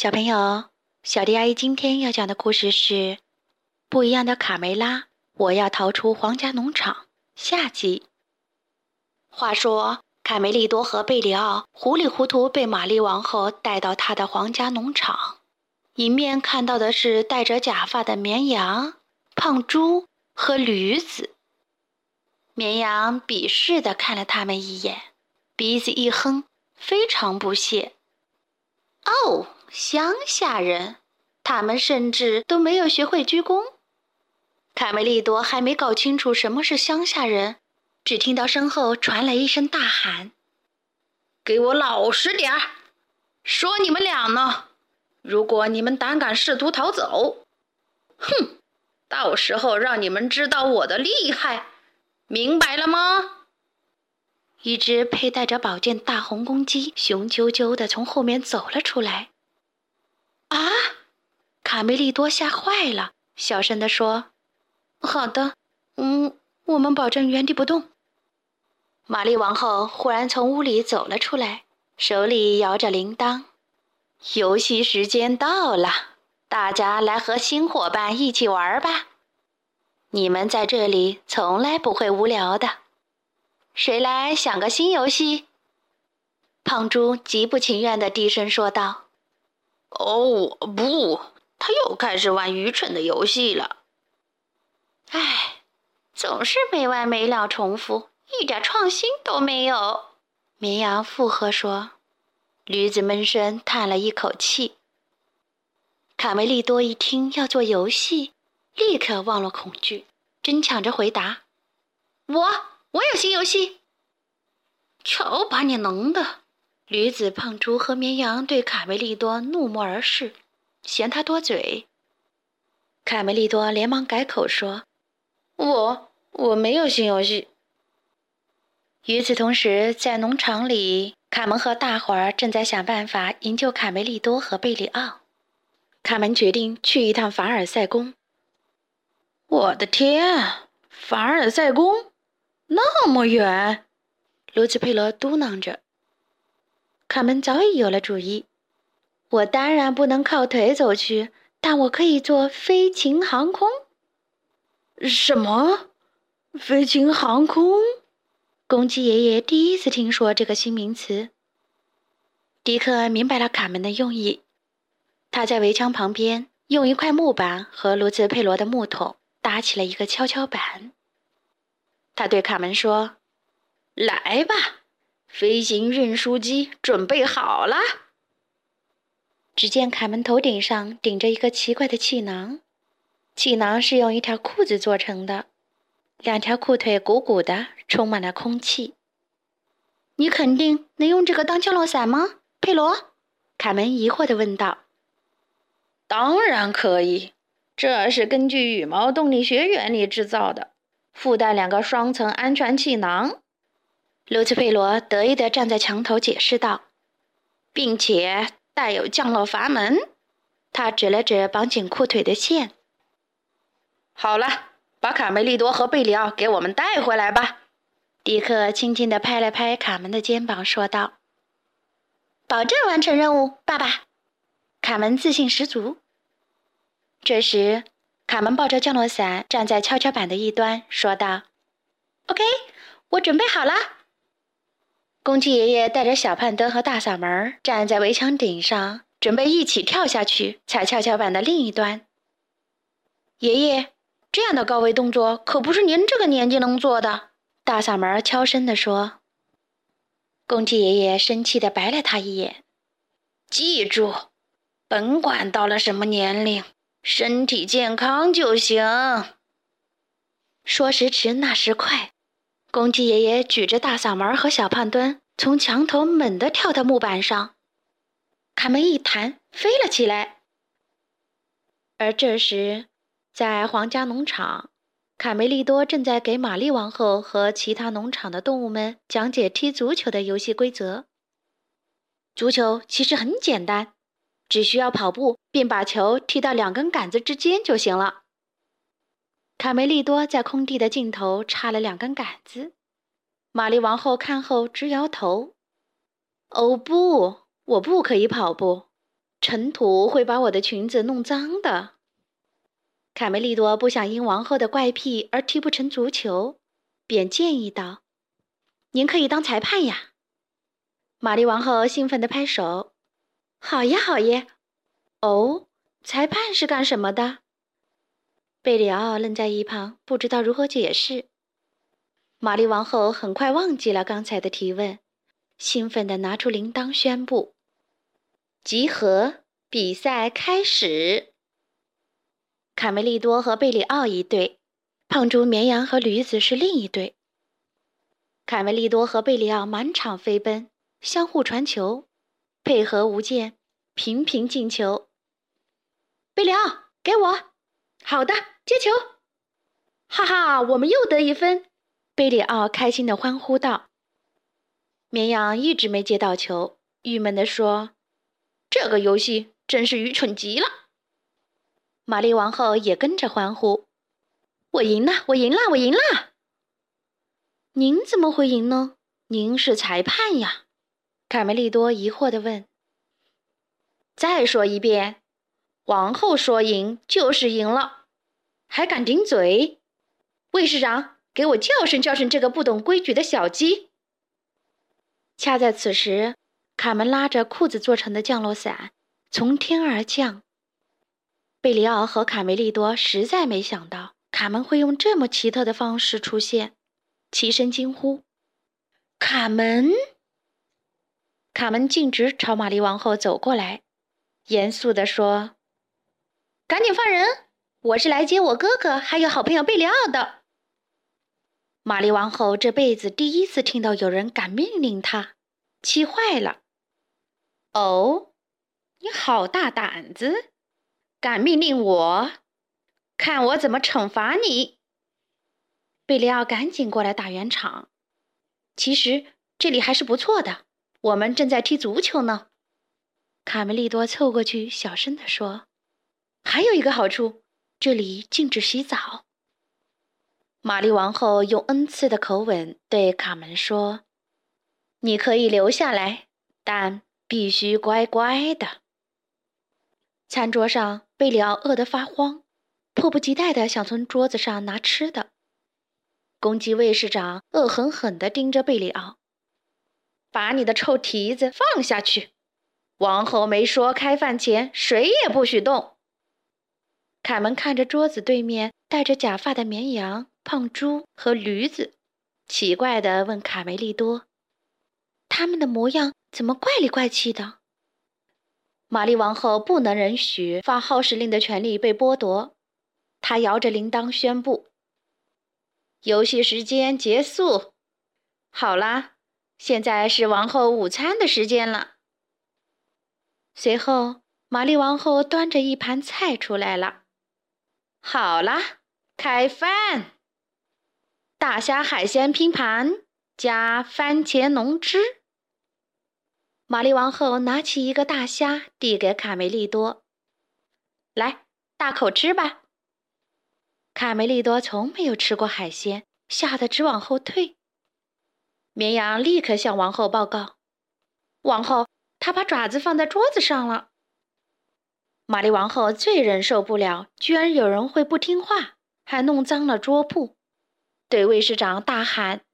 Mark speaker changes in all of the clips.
Speaker 1: 小朋友，小迪阿姨今天要讲的故事是《不一样的卡梅拉》，我要逃出皇家农场。下集。话说，卡梅利多和贝里奥糊里糊涂被玛丽王后带到她的皇家农场，迎面看到的是戴着假发的绵羊、胖猪和驴子。绵羊鄙视地看了他们一眼，鼻子一哼，非常不屑。哦。乡下人，他们甚至都没有学会鞠躬。卡梅利多还没搞清楚什么是乡下人，只听到身后传来一声大喊：“
Speaker 2: 给我老实点儿！说你们俩呢？如果你们胆敢试图逃走，哼，到时候让你们知道我的厉害，明白了吗？”
Speaker 1: 一只佩戴着宝剑大红公鸡雄赳赳地从后面走了出来。啊！卡梅利多吓坏了，小声地说：“好的，嗯，我们保证原地不动。”玛丽王后忽然从屋里走了出来，手里摇着铃铛。游戏时间到了，大家来和新伙伴一起玩吧！你们在这里从来不会无聊的。谁来想个新游戏？胖猪极不情愿地低声说道。
Speaker 2: 哦不，他又开始玩愚蠢的游戏了。
Speaker 1: 唉，总是没完没了重复，一点创新都没有。绵羊附和说。驴子闷声叹了一口气。卡梅利多一听要做游戏，立刻忘了恐惧，争抢着回答：“我，我有新游戏。”
Speaker 2: 瞧把你能的！
Speaker 1: 驴子、胖猪和绵羊对卡梅利多怒目而视，嫌他多嘴。卡梅利多连忙改口说：“
Speaker 2: 我我没有新游戏。”
Speaker 1: 与此同时，在农场里，卡门和大伙儿正在想办法营救卡梅利多和贝里奥。卡门决定去一趟凡尔赛宫。
Speaker 2: 我的天，凡尔赛宫那么远！
Speaker 1: 罗兹佩罗嘟囔着。卡门早已有了主意。我当然不能靠腿走去，但我可以坐飞禽航空。
Speaker 2: 什么？飞禽航空？
Speaker 1: 公鸡爷爷第一次听说这个新名词。迪克明白了卡门的用意，他在围墙旁边用一块木板和卢兹佩罗的木桶搭起了一个跷跷板。他对卡门说：“
Speaker 2: 来吧。”飞行运输机准备好了。
Speaker 1: 只见卡门头顶上顶着一个奇怪的气囊，气囊是用一条裤子做成的，两条裤腿鼓鼓的，充满了空气。你肯定能用这个当降落伞吗，佩罗？卡门疑惑地问道。
Speaker 2: 当然可以，这是根据羽毛动力学原理制造的，附带两个双层安全气囊。
Speaker 1: 卢茨佩罗得意地站在墙头解释道，
Speaker 2: 并且带有降落阀门。
Speaker 1: 他指了指绑紧裤腿的线。
Speaker 2: 好了，把卡梅利多和贝里奥给我们带回来吧。
Speaker 1: 迪克轻轻地拍了拍卡门的肩膀，说道：“保证完成任务，爸爸。”卡门自信十足。这时，卡门抱着降落伞站在跷跷板的一端，说道：“OK，我准备好了。”公鸡爷爷带着小胖墩和大嗓门站在围墙顶上，准备一起跳下去踩跷跷板的另一端。爷爷，这样的高位动作可不是您这个年纪能做的。大嗓门悄声地说。公鸡爷爷生气地白了他一眼：“
Speaker 2: 记住，甭管到了什么年龄，身体健康就行。”
Speaker 1: 说时迟，那时快。公鸡爷爷举着大嗓门和小胖墩，从墙头猛地跳到木板上，卡门一弹，飞了起来。而这时，在皇家农场，卡梅利多正在给玛丽王后和其他农场的动物们讲解踢足球的游戏规则。足球其实很简单，只需要跑步并把球踢到两根杆子之间就行了。卡梅利多在空地的尽头插了两根杆子，玛丽王后看后直摇头：“哦不，我不可以跑步，尘土会把我的裙子弄脏的。卡梅利多不想因王后的怪癖而踢不成足球，便建议道：“您可以当裁判呀。”玛丽王后兴奋地拍手：“好呀，好耶！哦，裁判是干什么的？”贝里奥愣在一旁，不知道如何解释。玛丽王后很快忘记了刚才的提问，兴奋地拿出铃铛，宣布：“集合，比赛开始。”卡梅利多和贝里奥一队，胖猪、绵羊和驴子是另一队。卡梅利多和贝里奥满场飞奔，相互传球，配合无间，频频进球。贝里奥，给我！好的，接球！哈哈，我们又得一分！贝里奥开心地欢呼道。绵羊一直没接到球，郁闷地说：“这个游戏真是愚蠢极了。”玛丽王后也跟着欢呼：“我赢了！我赢了！我赢了！”您怎么会赢呢？您是裁判呀！卡梅利多疑惑地问。“再说一遍，王后说赢就是赢了，还敢顶嘴！卫士长，给我教训教训这个不懂规矩的小鸡！”恰在此时，卡门拉着裤子做成的降落伞从天而降。贝里奥和卡梅利多实在没想到卡门会用这么奇特的方式出现，齐声惊呼：“卡门！”卡门径直朝玛丽王后走过来，严肃地说：“赶紧放人！我是来接我哥哥还有好朋友贝里奥的。”玛丽王后这辈子第一次听到有人敢命令她，气坏了。“哦，你好大胆子！”敢命令我，看我怎么惩罚你！贝里奥赶紧过来打圆场。其实这里还是不错的，我们正在踢足球呢。卡梅利多凑过去小声地说：“还有一个好处，这里禁止洗澡。”玛丽王后用恩赐的口吻对卡门说：“你可以留下来，但必须乖乖的。”餐桌上。贝里奥饿得发慌，迫不及待地想从桌子上拿吃的。公鸡卫士长恶狠狠地盯着贝里奥：“把你的臭蹄子放下去！王后没说开饭前谁也不许动。”凯门看着桌子对面戴着假发的绵羊、胖猪和驴子，奇怪地问卡梅利多：“他们的模样怎么怪里怪气的？”玛丽王后不能允许发号施令的权利被剥夺，她摇着铃铛宣布：“游戏时间结束。好啦，现在是王后午餐的时间了。”随后，玛丽王后端着一盘菜出来了。好啦，开饭！大虾海鲜拼盘加番茄浓汁。玛丽王后拿起一个大虾，递给卡梅利多：“来，大口吃吧。”卡梅利多从没有吃过海鲜，吓得直往后退。绵羊立刻向王后报告：“王后，他把爪子放在桌子上了。”玛丽王后最忍受不了，居然有人会不听话，还弄脏了桌布，对卫士长大喊：“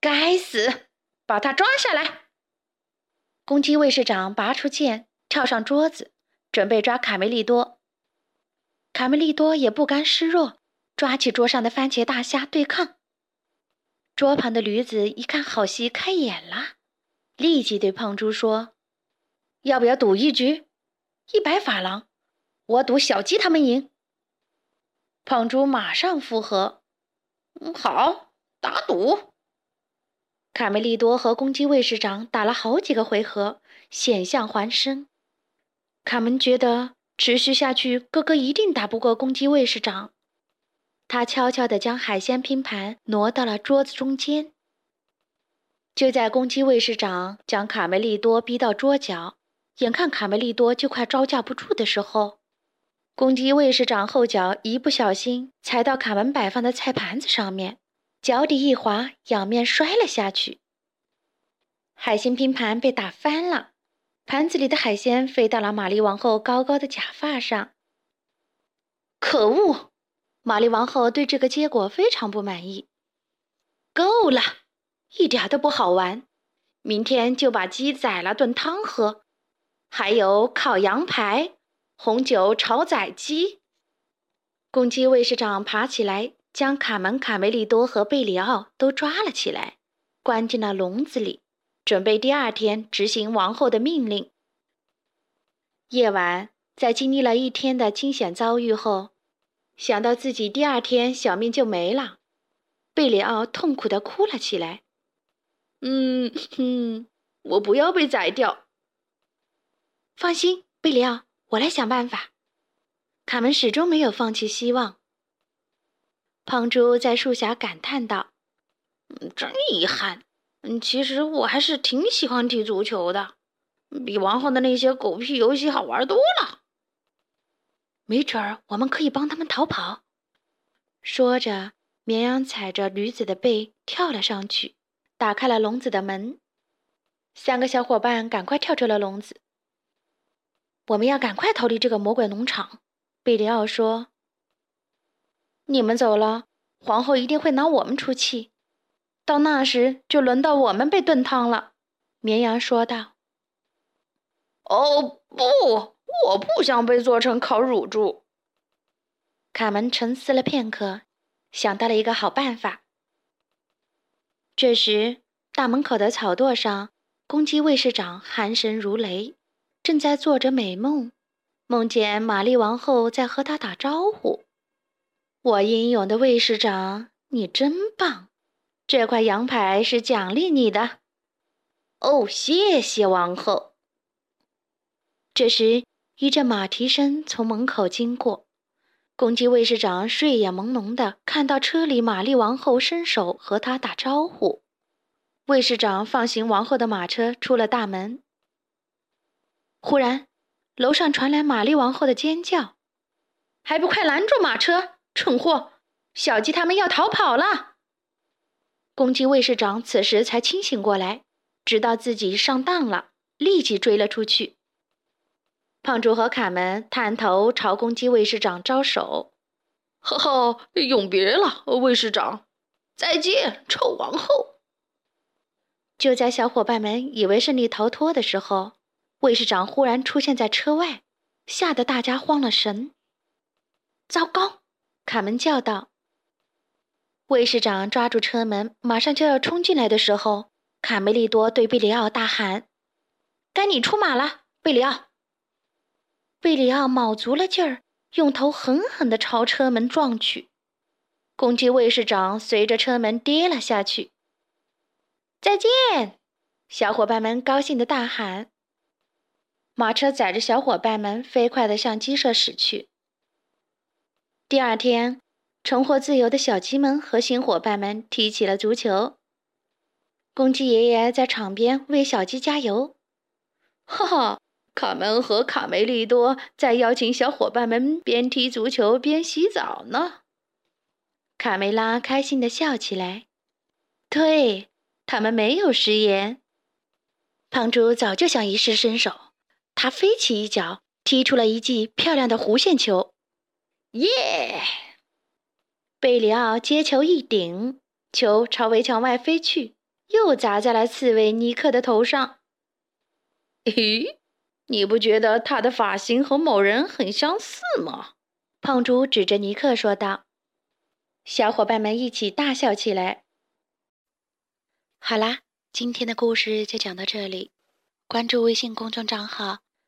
Speaker 1: 该死，把他抓下来！”公鸡卫士长拔出剑，跳上桌子，准备抓卡梅利多。卡梅利多也不甘示弱，抓起桌上的番茄大虾对抗。桌旁的驴子一看好戏开眼了，立即对胖猪说：“要不要赌一局？一百法郎，我赌小鸡他们赢。”胖猪马上附和：“嗯，好，打赌。”卡梅利多和公鸡卫士长打了好几个回合，险象环生。卡门觉得持续下去，哥哥一定打不过公鸡卫士长。他悄悄地将海鲜拼盘挪到了桌子中间。就在公鸡卫士长将卡梅利多逼到桌角，眼看卡梅利多就快招架不住的时候，公鸡卫士长后脚一不小心踩到卡门摆放的菜盘子上面。脚底一滑，仰面摔了下去。海星拼盘被打翻了，盘子里的海鲜飞到了玛丽王后高高的假发上。可恶！玛丽王后对这个结果非常不满意。够了，一点都不好玩。明天就把鸡宰了炖汤喝，还有烤羊排、红酒炒仔鸡。公鸡卫士长爬起来，将卡门、卡梅利多和贝里奥都抓了起来，关进了笼子里，准备第二天执行王后的命令。夜晚，在经历了一天的惊险遭遇后，想到自己第二天小命就没了，贝里奥痛苦地哭了起来。
Speaker 2: 嗯哼，我不要被宰掉。
Speaker 1: 放心，贝里奥，我来想办法。卡门始终没有放弃希望。胖猪在树下感叹道：“
Speaker 2: 真遗憾。嗯，其实我还是挺喜欢踢足球的，比王后的那些狗屁游戏好玩多了。
Speaker 1: 没准儿我们可以帮他们逃跑。”说着，绵羊踩着驴子的背跳了上去。打开了笼子的门，三个小伙伴赶快跳出了笼子。我们要赶快逃离这个魔鬼农场，贝里奥说。你们走了，皇后一定会拿我们出气，到那时就轮到我们被炖汤了。绵羊说道。
Speaker 2: 哦不，我不想被做成烤乳猪。
Speaker 1: 卡门沉思了片刻，想到了一个好办法。这时，大门口的草垛上，公鸡卫士长鼾声如雷，正在做着美梦，梦见玛丽王后在和他打招呼：“我英勇的卫士长，你真棒！这块羊排是奖励你的。”
Speaker 2: 哦，谢谢王后。
Speaker 1: 这时，一阵马蹄声从门口经过。公鸡卫士长睡眼朦胧的看到车里玛丽王后伸手和他打招呼。卫士长放行王后的马车出了大门。忽然，楼上传来玛丽王后的尖叫：“还不快拦住马车！蠢货，小鸡他们要逃跑了！”公鸡卫士长此时才清醒过来，知道自己上当了，立即追了出去。胖猪和卡门探头朝公鸡卫士长招手：“
Speaker 2: 呵呵，永别了，卫士长！再见，臭王后！”
Speaker 1: 就在小伙伴们以为顺利逃脱的时候，卫士长忽然出现在车外，吓得大家慌了神。糟糕！卡门叫道。卫士长抓住车门，马上就要冲进来的时候，卡梅利多对贝里奥大喊：“该你出马了，贝里奥！”贝里奥卯足了劲儿，用头狠狠地朝车门撞去，攻击卫士长随着车门跌了下去。再见，小伙伴们高兴地大喊。马车载着小伙伴们飞快地向鸡舍驶去。第二天，重获自由的小鸡们和新伙伴们踢起了足球。公鸡爷爷在场边为小鸡加油。
Speaker 2: 哈哈。卡门和卡梅利多在邀请小伙伴们边踢足球边洗澡呢。
Speaker 1: 卡梅拉开心地笑起来。对，他们没有食言。胖猪早就想一试身手，他飞起一脚，踢出了一记漂亮的弧线球。
Speaker 2: 耶！
Speaker 1: 贝里奥接球一顶，球朝围墙外飞去，又砸在了刺猬尼克的头上。
Speaker 2: 咦？你不觉得他的发型和某人很相似吗？
Speaker 1: 胖猪指着尼克说道。小伙伴们一起大笑起来。好啦，今天的故事就讲到这里。关注微信公众账号“